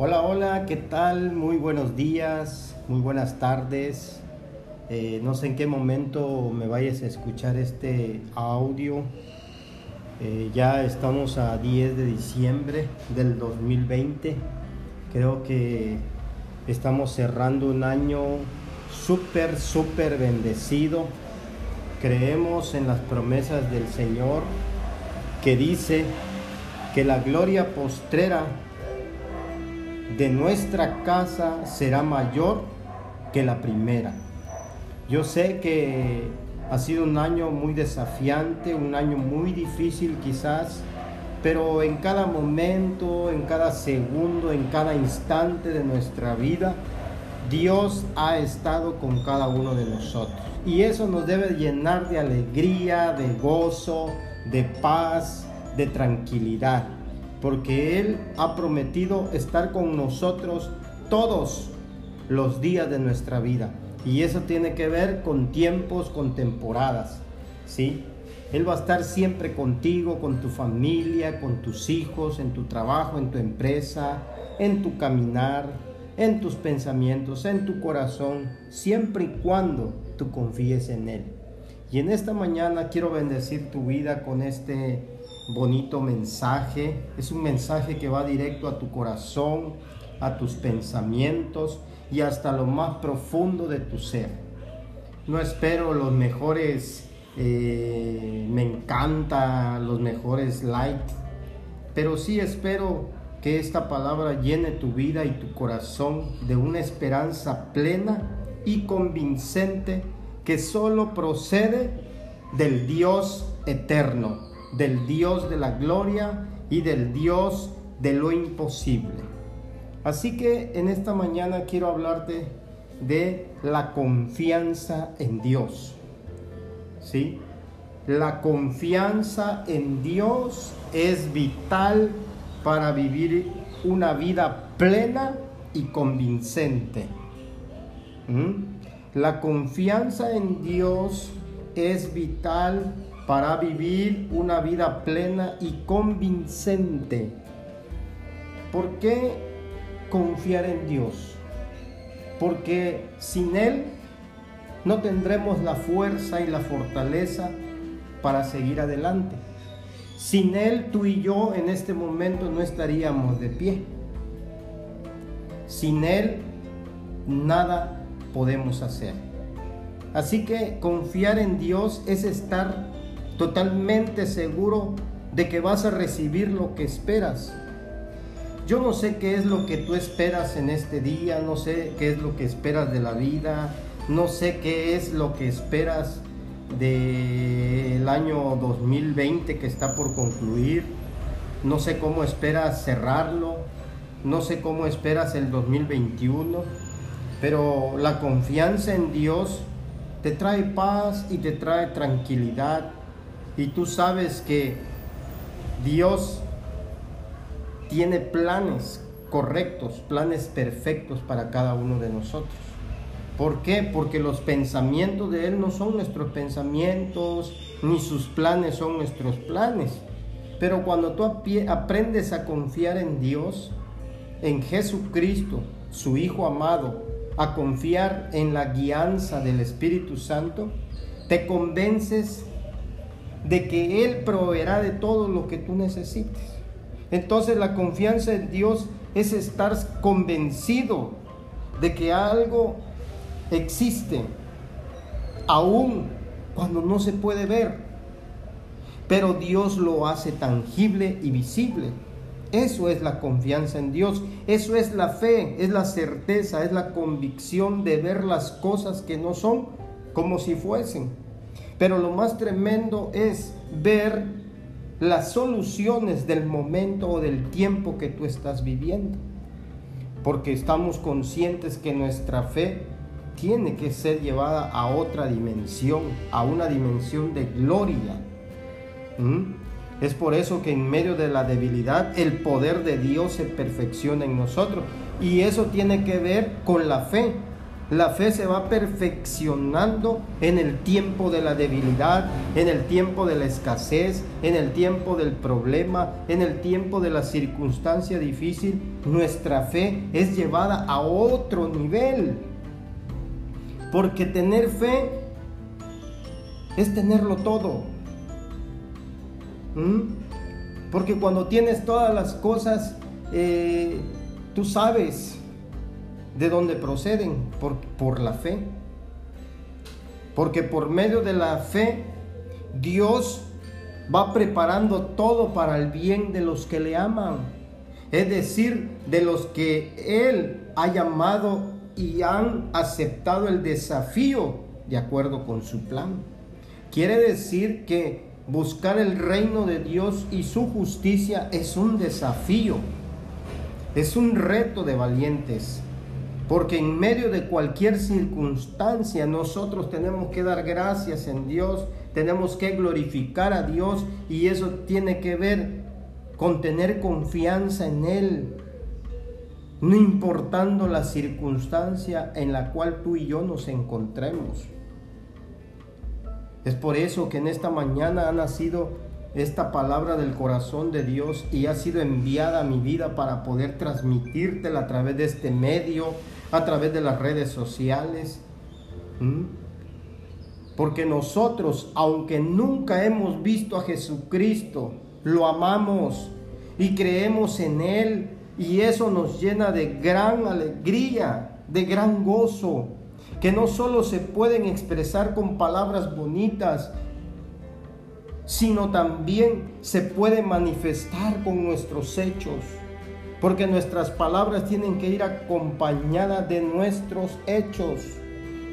Hola, hola, ¿qué tal? Muy buenos días, muy buenas tardes. Eh, no sé en qué momento me vayas a escuchar este audio. Eh, ya estamos a 10 de diciembre del 2020. Creo que estamos cerrando un año súper, súper bendecido. Creemos en las promesas del Señor que dice que la gloria postrera de nuestra casa será mayor que la primera. Yo sé que ha sido un año muy desafiante, un año muy difícil quizás, pero en cada momento, en cada segundo, en cada instante de nuestra vida, Dios ha estado con cada uno de nosotros. Y eso nos debe llenar de alegría, de gozo, de paz, de tranquilidad porque Él ha prometido estar con nosotros todos los días de nuestra vida. Y eso tiene que ver con tiempos, con temporadas, ¿sí? Él va a estar siempre contigo, con tu familia, con tus hijos, en tu trabajo, en tu empresa, en tu caminar, en tus pensamientos, en tu corazón, siempre y cuando tú confíes en Él. Y en esta mañana quiero bendecir tu vida con este bonito mensaje. Es un mensaje que va directo a tu corazón, a tus pensamientos y hasta lo más profundo de tu ser. No espero los mejores, eh, me encanta los mejores likes, pero sí espero que esta palabra llene tu vida y tu corazón de una esperanza plena y convincente que solo procede del Dios eterno, del Dios de la gloria y del Dios de lo imposible. Así que en esta mañana quiero hablarte de la confianza en Dios. ¿Sí? La confianza en Dios es vital para vivir una vida plena y convincente. La confianza en Dios es vital para vivir una vida plena y convincente. ¿Por qué confiar en Dios? Porque sin Él no tendremos la fuerza y la fortaleza para seguir adelante. Sin Él tú y yo en este momento no estaríamos de pie. Sin Él nada podemos hacer. Así que confiar en Dios es estar totalmente seguro de que vas a recibir lo que esperas. Yo no sé qué es lo que tú esperas en este día, no sé qué es lo que esperas de la vida, no sé qué es lo que esperas del año 2020 que está por concluir, no sé cómo esperas cerrarlo, no sé cómo esperas el 2021, pero la confianza en Dios te trae paz y te trae tranquilidad y tú sabes que Dios tiene planes correctos, planes perfectos para cada uno de nosotros. ¿Por qué? Porque los pensamientos de Él no son nuestros pensamientos, ni sus planes son nuestros planes. Pero cuando tú aprendes a confiar en Dios, en Jesucristo, su Hijo amado, a confiar en la guianza del Espíritu Santo, te convences de que Él proveerá de todo lo que tú necesites. Entonces la confianza en Dios es estar convencido de que algo existe, aún cuando no se puede ver. Pero Dios lo hace tangible y visible. Eso es la confianza en Dios. Eso es la fe, es la certeza, es la convicción de ver las cosas que no son como si fuesen. Pero lo más tremendo es ver las soluciones del momento o del tiempo que tú estás viviendo. Porque estamos conscientes que nuestra fe tiene que ser llevada a otra dimensión, a una dimensión de gloria. ¿Mm? Es por eso que en medio de la debilidad el poder de Dios se perfecciona en nosotros. Y eso tiene que ver con la fe. La fe se va perfeccionando en el tiempo de la debilidad, en el tiempo de la escasez, en el tiempo del problema, en el tiempo de la circunstancia difícil. Nuestra fe es llevada a otro nivel. Porque tener fe es tenerlo todo. ¿Mm? Porque cuando tienes todas las cosas, eh, tú sabes de dónde proceden, por, por la fe. Porque por medio de la fe, Dios va preparando todo para el bien de los que le aman. Es decir, de los que Él ha llamado y han aceptado el desafío de acuerdo con su plan. Quiere decir que buscar el reino de Dios y su justicia es un desafío, es un reto de valientes. Porque en medio de cualquier circunstancia nosotros tenemos que dar gracias en Dios, tenemos que glorificar a Dios y eso tiene que ver con tener confianza en Él, no importando la circunstancia en la cual tú y yo nos encontremos. Es por eso que en esta mañana ha nacido esta palabra del corazón de Dios y ha sido enviada a mi vida para poder transmitírtela a través de este medio, a través de las redes sociales. Porque nosotros, aunque nunca hemos visto a Jesucristo, lo amamos y creemos en Él y eso nos llena de gran alegría, de gran gozo, que no solo se pueden expresar con palabras bonitas, sino también se puede manifestar con nuestros hechos. Porque nuestras palabras tienen que ir acompañadas de nuestros hechos.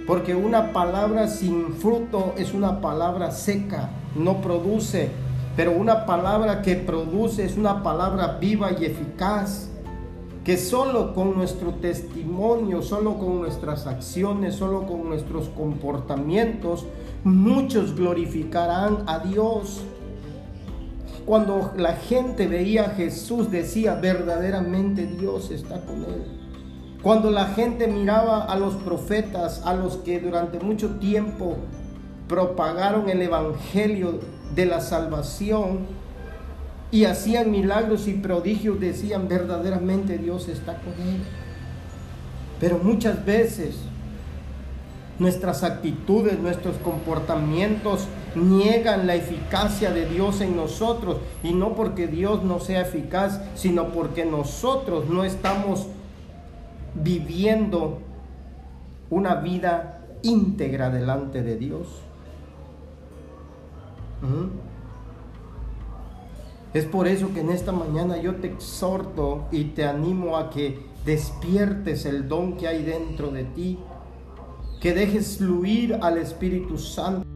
Porque una palabra sin fruto es una palabra seca, no produce. Pero una palabra que produce es una palabra viva y eficaz. Que solo con nuestro testimonio, solo con nuestras acciones, solo con nuestros comportamientos, muchos glorificarán a Dios. Cuando la gente veía a Jesús decía, verdaderamente Dios está con él. Cuando la gente miraba a los profetas, a los que durante mucho tiempo propagaron el Evangelio de la salvación y hacían milagros y prodigios, decían, verdaderamente Dios está con él. Pero muchas veces nuestras actitudes, nuestros comportamientos niegan la eficacia de Dios en nosotros. Y no porque Dios no sea eficaz, sino porque nosotros no estamos viviendo una vida íntegra delante de Dios. Es por eso que en esta mañana yo te exhorto y te animo a que despiertes el don que hay dentro de ti que dejes fluir al Espíritu Santo.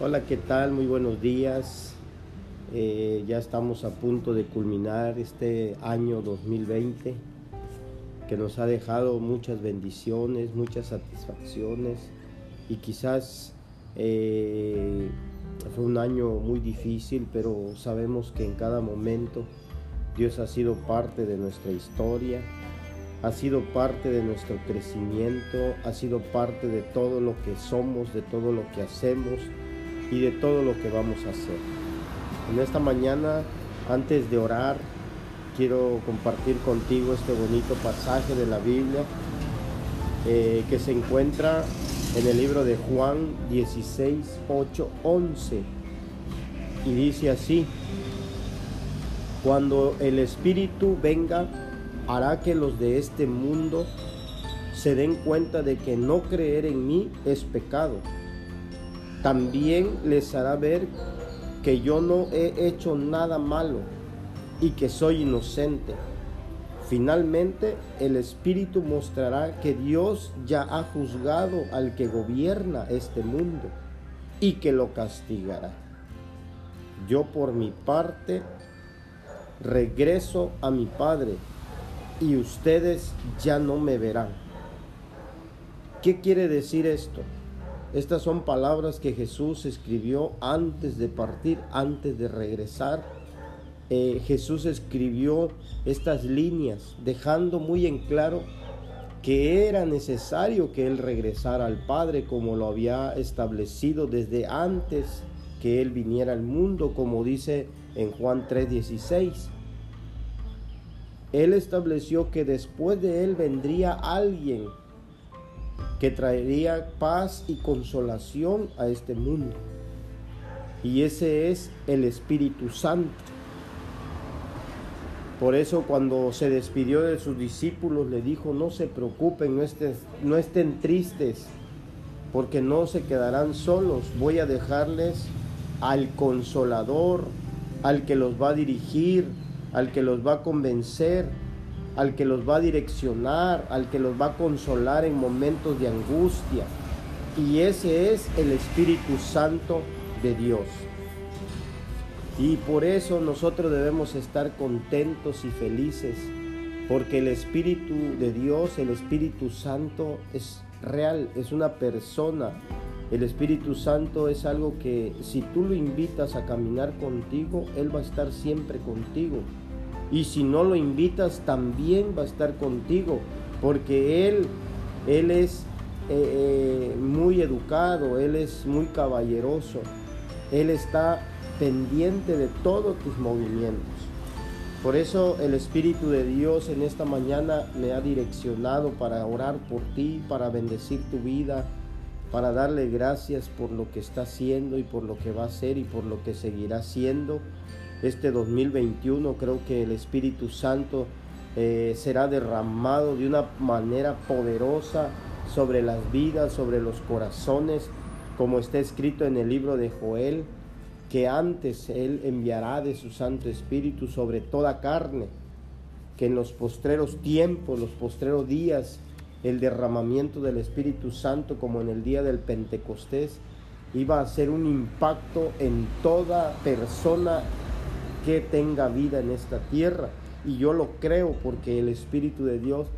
Hola, ¿qué tal? Muy buenos días. Eh, ya estamos a punto de culminar este año 2020 que nos ha dejado muchas bendiciones, muchas satisfacciones y quizás eh, fue un año muy difícil, pero sabemos que en cada momento Dios ha sido parte de nuestra historia, ha sido parte de nuestro crecimiento, ha sido parte de todo lo que somos, de todo lo que hacemos y de todo lo que vamos a hacer. En esta mañana, antes de orar, quiero compartir contigo este bonito pasaje de la Biblia eh, que se encuentra en el libro de Juan 16, 8, 11. Y dice así, cuando el Espíritu venga, hará que los de este mundo se den cuenta de que no creer en mí es pecado. También les hará ver que yo no he hecho nada malo y que soy inocente. Finalmente, el Espíritu mostrará que Dios ya ha juzgado al que gobierna este mundo y que lo castigará. Yo por mi parte regreso a mi Padre y ustedes ya no me verán. ¿Qué quiere decir esto? Estas son palabras que Jesús escribió antes de partir, antes de regresar. Eh, Jesús escribió estas líneas, dejando muy en claro que era necesario que Él regresara al Padre como lo había establecido desde antes que Él viniera al mundo, como dice en Juan 3:16. Él estableció que después de Él vendría alguien que traería paz y consolación a este mundo. Y ese es el Espíritu Santo. Por eso cuando se despidió de sus discípulos le dijo, no se preocupen, no estén, no tristes, porque no se quedarán solos. Voy a dejarles al consolador, al que los va a dirigir, al que los va a convencer, al que los va a direccionar, al que los va a consolar en momentos de angustia. Y ese es el Espíritu Santo de Dios. Y por eso nosotros debemos estar contentos y felices, porque el Espíritu de Dios, el Espíritu Santo es real, es una persona. El Espíritu Santo es algo que si tú lo invitas a caminar contigo, Él va a estar siempre contigo. Y si no lo invitas, también va a estar contigo, porque Él, Él es eh, eh, muy educado, Él es muy caballeroso, Él está pendiente de todos tus movimientos. Por eso el Espíritu de Dios en esta mañana me ha direccionado para orar por ti, para bendecir tu vida, para darle gracias por lo que está haciendo y por lo que va a hacer y por lo que seguirá haciendo este 2021 creo que el Espíritu Santo eh, será derramado de una manera poderosa sobre las vidas, sobre los corazones, como está escrito en el libro de Joel, que antes Él enviará de su Santo Espíritu sobre toda carne, que en los postreros tiempos, los postreros días, el derramamiento del Espíritu Santo, como en el día del Pentecostés, iba a ser un impacto en toda persona que tenga vida en esta tierra. Y yo lo creo porque el Espíritu de Dios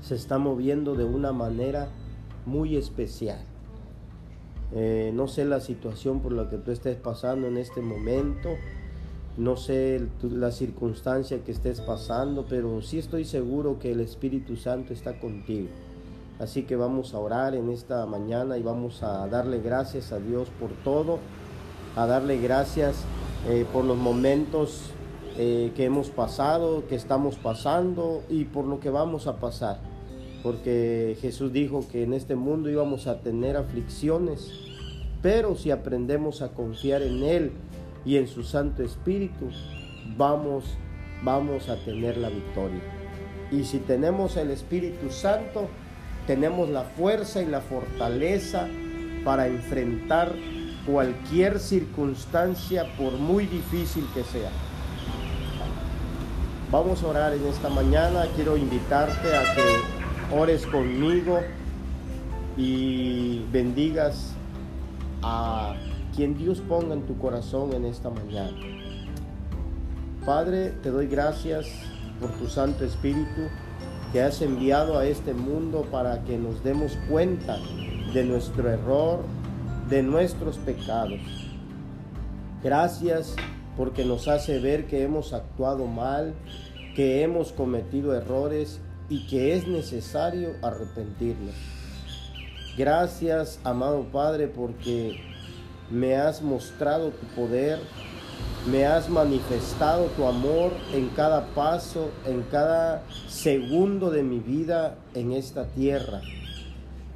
se está moviendo de una manera muy especial. Eh, no sé la situación por la que tú estés pasando en este momento, no sé la circunstancia que estés pasando, pero sí estoy seguro que el Espíritu Santo está contigo. Así que vamos a orar en esta mañana y vamos a darle gracias a Dios por todo, a darle gracias eh, por los momentos eh, que hemos pasado, que estamos pasando y por lo que vamos a pasar. Porque Jesús dijo que en este mundo íbamos a tener aflicciones, pero si aprendemos a confiar en Él y en su Santo Espíritu, vamos, vamos a tener la victoria. Y si tenemos el Espíritu Santo, tenemos la fuerza y la fortaleza para enfrentar cualquier circunstancia, por muy difícil que sea. Vamos a orar en esta mañana. Quiero invitarte a que ores conmigo y bendigas a quien Dios ponga en tu corazón en esta mañana. Padre, te doy gracias por tu Santo Espíritu que has enviado a este mundo para que nos demos cuenta de nuestro error, de nuestros pecados. Gracias porque nos hace ver que hemos actuado mal, que hemos cometido errores y que es necesario arrepentirnos. Gracias, amado Padre, porque me has mostrado tu poder, me has manifestado tu amor en cada paso, en cada segundo de mi vida en esta tierra.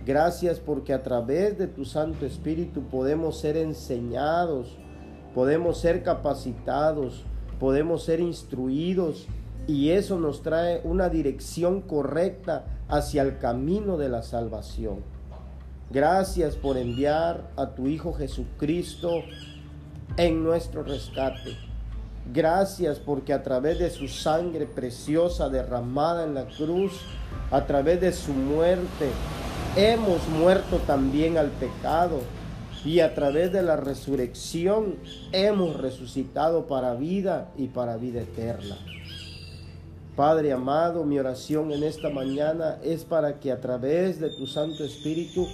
Gracias porque a través de tu Santo Espíritu podemos ser enseñados, podemos ser capacitados, podemos ser instruidos y eso nos trae una dirección correcta hacia el camino de la salvación. Gracias por enviar a tu Hijo Jesucristo en nuestro rescate. Gracias porque a través de su sangre preciosa derramada en la cruz, a través de su muerte, hemos muerto también al pecado y a través de la resurrección hemos resucitado para vida y para vida eterna. Padre amado, mi oración en esta mañana es para que a través de tu Santo Espíritu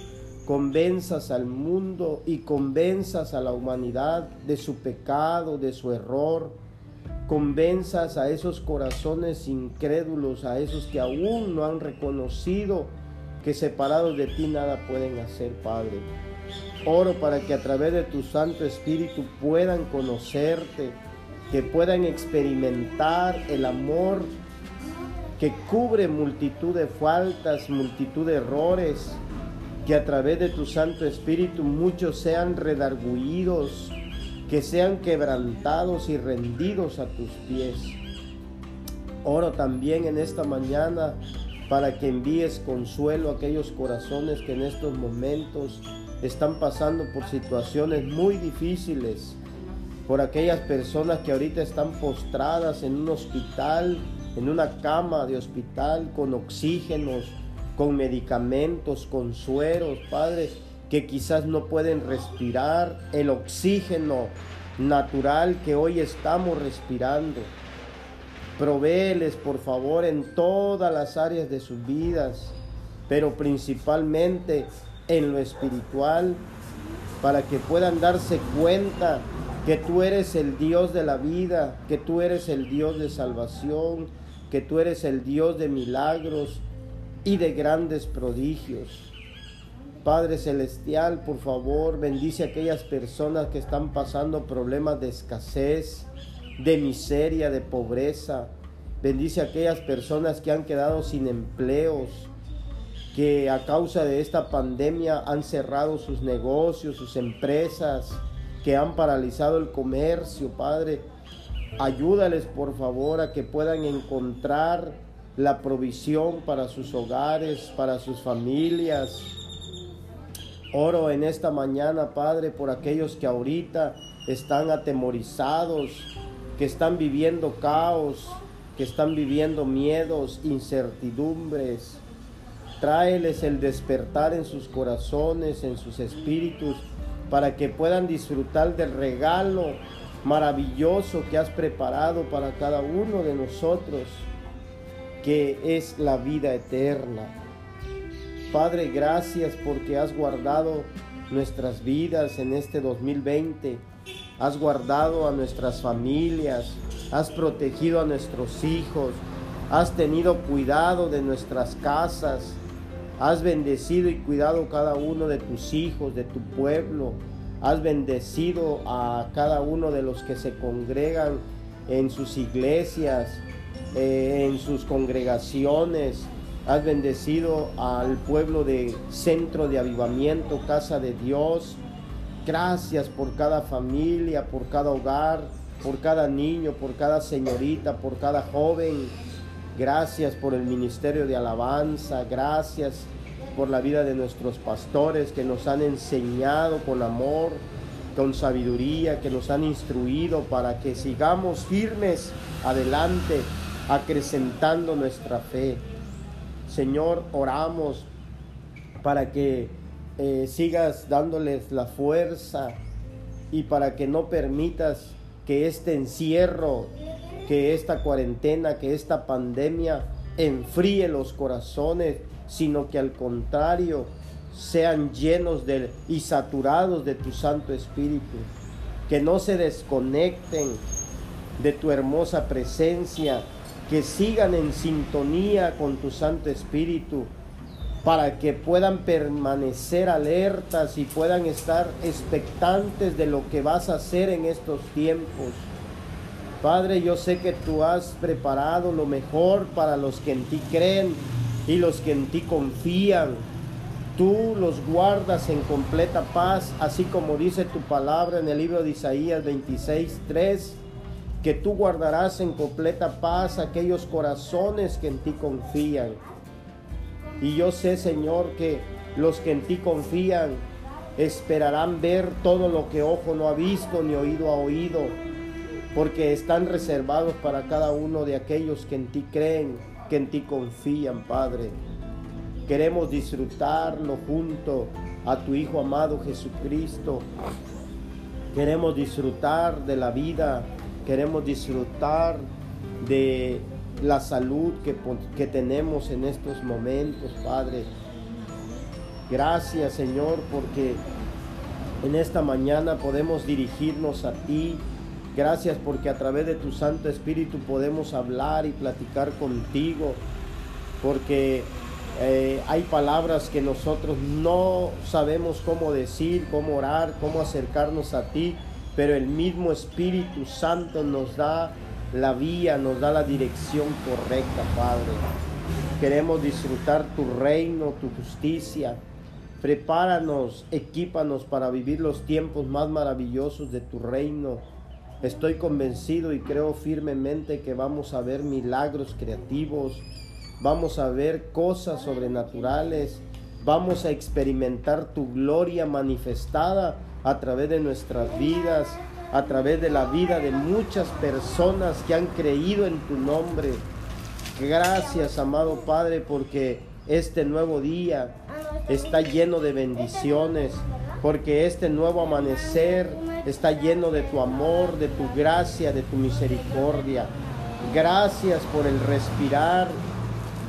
convenzas al mundo y convenzas a la humanidad de su pecado, de su error, convenzas a esos corazones incrédulos, a esos que aún no han reconocido que separados de ti nada pueden hacer, Padre. Oro para que a través de tu Santo Espíritu puedan conocerte, que puedan experimentar el amor que cubre multitud de faltas, multitud de errores, que a través de tu Santo Espíritu muchos sean redarguidos, que sean quebrantados y rendidos a tus pies. Oro también en esta mañana para que envíes consuelo a aquellos corazones que en estos momentos están pasando por situaciones muy difíciles, por aquellas personas que ahorita están postradas en un hospital, en una cama de hospital con oxígenos, con medicamentos, con sueros, Padre, que quizás no pueden respirar el oxígeno natural que hoy estamos respirando. Provéeles, por favor, en todas las áreas de sus vidas, pero principalmente en lo espiritual, para que puedan darse cuenta que tú eres el Dios de la vida, que tú eres el Dios de salvación, que tú eres el Dios de milagros y de grandes prodigios. Padre Celestial, por favor, bendice a aquellas personas que están pasando problemas de escasez, de miseria, de pobreza. Bendice a aquellas personas que han quedado sin empleos, que a causa de esta pandemia han cerrado sus negocios, sus empresas, que han paralizado el comercio, Padre. Ayúdales, por favor, a que puedan encontrar la provisión para sus hogares, para sus familias, Oro en esta mañana, Padre, por aquellos que ahorita están atemorizados, que están viviendo caos, que están viviendo miedos, incertidumbres. Tráeles el despertar en sus corazones, en sus espíritus, para que puedan disfrutar del regalo maravilloso que has preparado para cada uno de nosotros, que es la vida eterna. Padre, gracias porque has guardado nuestras vidas en este 2020. Has guardado a nuestras familias, has protegido a nuestros hijos, has tenido cuidado de nuestras casas, has bendecido y cuidado cada uno de tus hijos, de tu pueblo, has bendecido a cada uno de los que se congregan en sus iglesias, eh, en sus congregaciones, Has bendecido al pueblo de Centro de Avivamiento, Casa de Dios. Gracias por cada familia, por cada hogar, por cada niño, por cada señorita, por cada joven. Gracias por el ministerio de alabanza. Gracias por la vida de nuestros pastores que nos han enseñado con amor, con sabiduría, que nos han instruido para que sigamos firmes adelante, acrecentando nuestra fe. Señor, oramos para que eh, sigas dándoles la fuerza y para que no permitas que este encierro, que esta cuarentena, que esta pandemia enfríe los corazones, sino que al contrario sean llenos y saturados de tu Santo Espíritu, que no se desconecten de tu hermosa presencia, que sigan en sintonía con tu Santo Espíritu, para que puedan permanecer alertas y puedan estar expectantes de lo que vas a hacer en estos tiempos. Padre, yo sé que tú has preparado lo mejor para los que en ti creen y los que en ti confían. Tú los guardas en completa paz, así como dice tu palabra en el libro de Isaías 26, 3 que tú guardarás en completa paz aquellos corazones que en ti confían. Y yo sé, Señor, que los que en ti confían esperarán ver todo lo que ojo no ha visto ni oído ha oído, porque están reservados para cada uno de aquellos que en ti creen, que en ti confían, Padre. Queremos disfrutarlo junto a tu Hijo amado Jesucristo. Queremos disfrutar de la vida queremos disfrutar de la salud que, que tenemos en estos momentos, Padre. Gracias Señor porque en esta mañana podemos dirigirnos a ti. Gracias porque a través de tu Santo Espíritu podemos hablar y platicar contigo. Porque eh, hay palabras que nosotros no sabemos cómo decir, cómo orar, cómo acercarnos a ti. Pero el mismo Espíritu Santo nos da la vía, nos da la dirección correcta, Padre. Queremos disfrutar tu reino, tu justicia. Prepáranos, equípanos para vivir los tiempos más maravillosos de tu reino. Estoy convencido y creo firmemente que vamos a ver milagros creativos, vamos a ver cosas sobrenaturales, vamos a experimentar tu gloria manifestada a través de nuestras vidas, a través de la vida de muchas personas que han creído en tu nombre. Gracias, amado Padre, porque este nuevo día está lleno de bendiciones, porque este nuevo amanecer está lleno de tu amor, de tu gracia, de tu misericordia. Gracias por el respirar,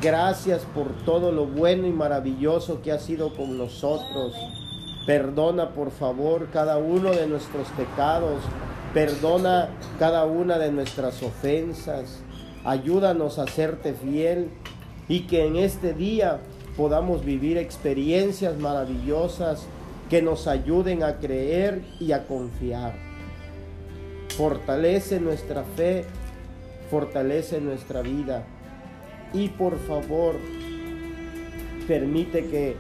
gracias por todo lo bueno y maravilloso que ha sido con nosotros. Perdona por favor cada uno de nuestros pecados, perdona cada una de nuestras ofensas. Ayúdanos a serte fiel y que en este día podamos vivir experiencias maravillosas que nos ayuden a creer y a confiar. Fortalece nuestra fe, fortalece nuestra vida y por favor permite que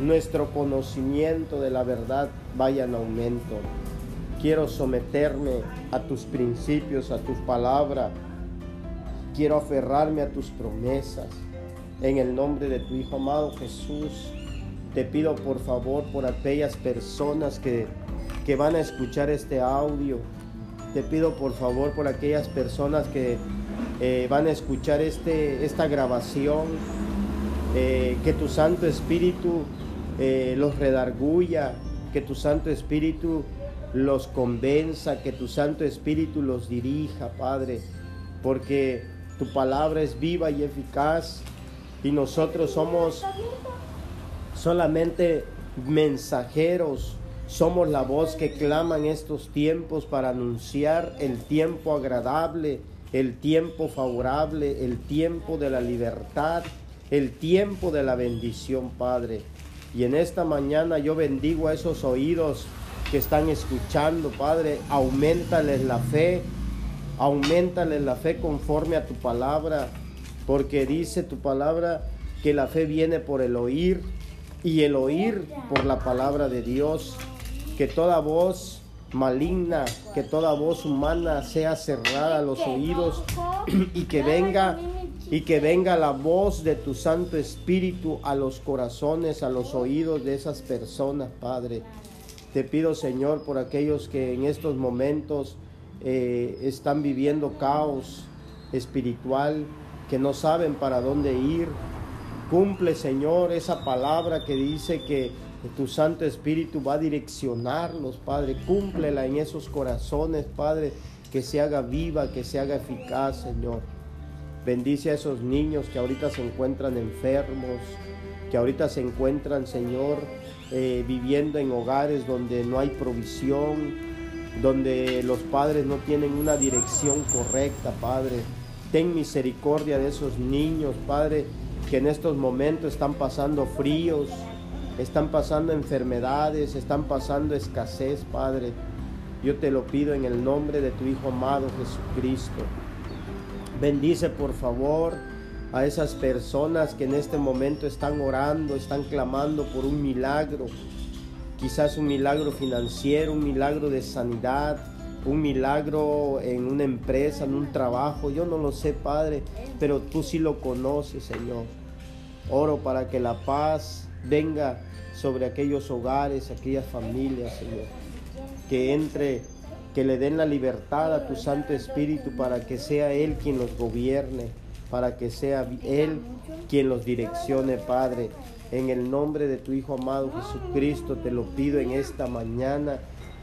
nuestro conocimiento de la verdad vaya en aumento. Quiero someterme a tus principios, a tus palabras. Quiero aferrarme a tus promesas. En el nombre de tu Hijo amado Jesús, te pido por favor por aquellas personas que, que van a escuchar este audio. Te pido por favor por aquellas personas que eh, van a escuchar este, esta grabación. Eh, que tu Santo Espíritu eh, los redarguya, que tu Santo Espíritu los convenza, que tu Santo Espíritu los dirija, Padre, porque tu palabra es viva y eficaz y nosotros somos solamente mensajeros, somos la voz que clama en estos tiempos para anunciar el tiempo agradable, el tiempo favorable, el tiempo de la libertad, el tiempo de la bendición, Padre. Y en esta mañana yo bendigo a esos oídos que están escuchando, Padre. Aumentales la fe, aumentales la fe conforme a tu palabra porque dice tu palabra que la fe viene por el oír y el oír por la palabra de Dios, que toda voz maligna, que toda voz humana sea cerrada a los oídos y que venga y que venga la voz de tu Santo Espíritu a los corazones, a los oídos de esas personas, Padre. Te pido, Señor, por aquellos que en estos momentos eh, están viviendo caos espiritual, que no saben para dónde ir. Cumple, Señor, esa palabra que dice que tu Santo Espíritu va a direccionarlos, Padre. Cúmplela en esos corazones, Padre, que se haga viva, que se haga eficaz, Señor. Bendice a esos niños que ahorita se encuentran enfermos, que ahorita se encuentran, Señor, eh, viviendo en hogares donde no hay provisión, donde los padres no tienen una dirección correcta, Padre. Ten misericordia de esos niños, Padre, que en estos momentos están pasando fríos, están pasando enfermedades, están pasando escasez, Padre. Yo te lo pido en el nombre de tu Hijo amado Jesucristo. Bendice por favor a esas personas que en este momento están orando, están clamando por un milagro. Quizás un milagro financiero, un milagro de sanidad, un milagro en una empresa, en un trabajo. Yo no lo sé, Padre, pero tú sí lo conoces, Señor. Oro para que la paz venga sobre aquellos hogares, aquellas familias, Señor. Que entre, que le den la libertad a tu Santo Espíritu para que sea Él quien los gobierne, para que sea Él quien los direccione, Padre. En el nombre de tu Hijo amado Jesucristo te lo pido en esta mañana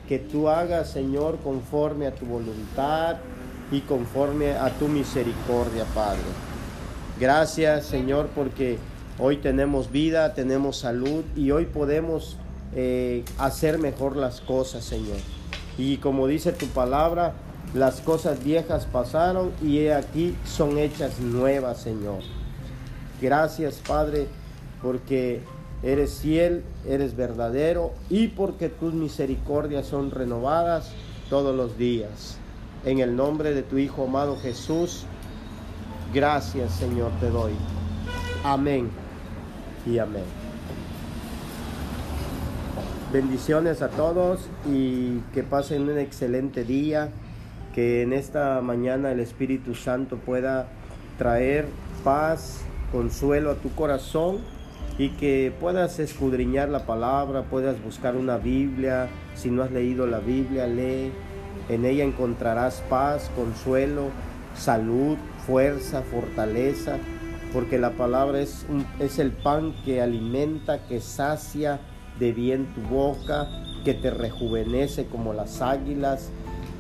que tú hagas, Señor, conforme a tu voluntad y conforme a tu misericordia, Padre. Gracias, Señor, porque Hoy tenemos vida, tenemos salud y hoy podemos eh, hacer mejor las cosas, Señor. Y como dice tu palabra, las cosas viejas pasaron y aquí son hechas nuevas, Señor. Gracias, Padre, porque eres fiel, eres verdadero y porque tus misericordias son renovadas todos los días. En el nombre de tu Hijo amado Jesús, gracias, Señor, te doy. Amén y amén. Bendiciones a todos y que pasen un excelente día, que en esta mañana el Espíritu Santo pueda traer paz, consuelo a tu corazón y que puedas escudriñar la palabra, puedas buscar una Biblia, si no has leído la Biblia, lee, en ella encontrarás paz, consuelo, salud, fuerza, fortaleza, porque la palabra es, es el pan que alimenta, que sacia, de bien tu boca, que te rejuvenece como las águilas,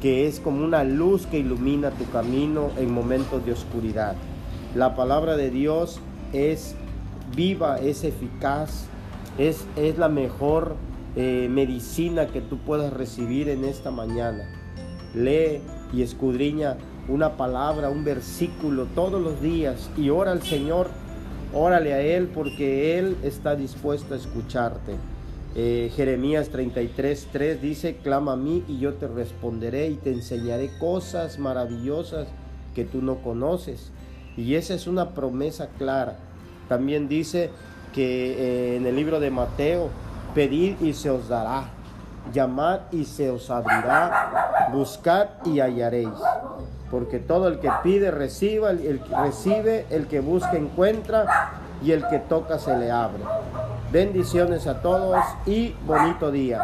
que es como una luz que ilumina tu camino en momentos de oscuridad. La palabra de Dios es viva, es eficaz, es, es la mejor eh, medicina que tú puedas recibir en esta mañana. Lee y escudriña una palabra, un versículo todos los días y ora al Señor, órale a Él porque Él está dispuesto a escucharte. Eh, Jeremías 33, 3 dice, clama a mí y yo te responderé y te enseñaré cosas maravillosas que tú no conoces. Y esa es una promesa clara. También dice que eh, en el libro de Mateo, pedid y se os dará, llamad y se os abrirá, buscad y hallaréis porque todo el que pide reciba, el que recibe, el que busca encuentra y el que toca se le abre. Bendiciones a todos y bonito día.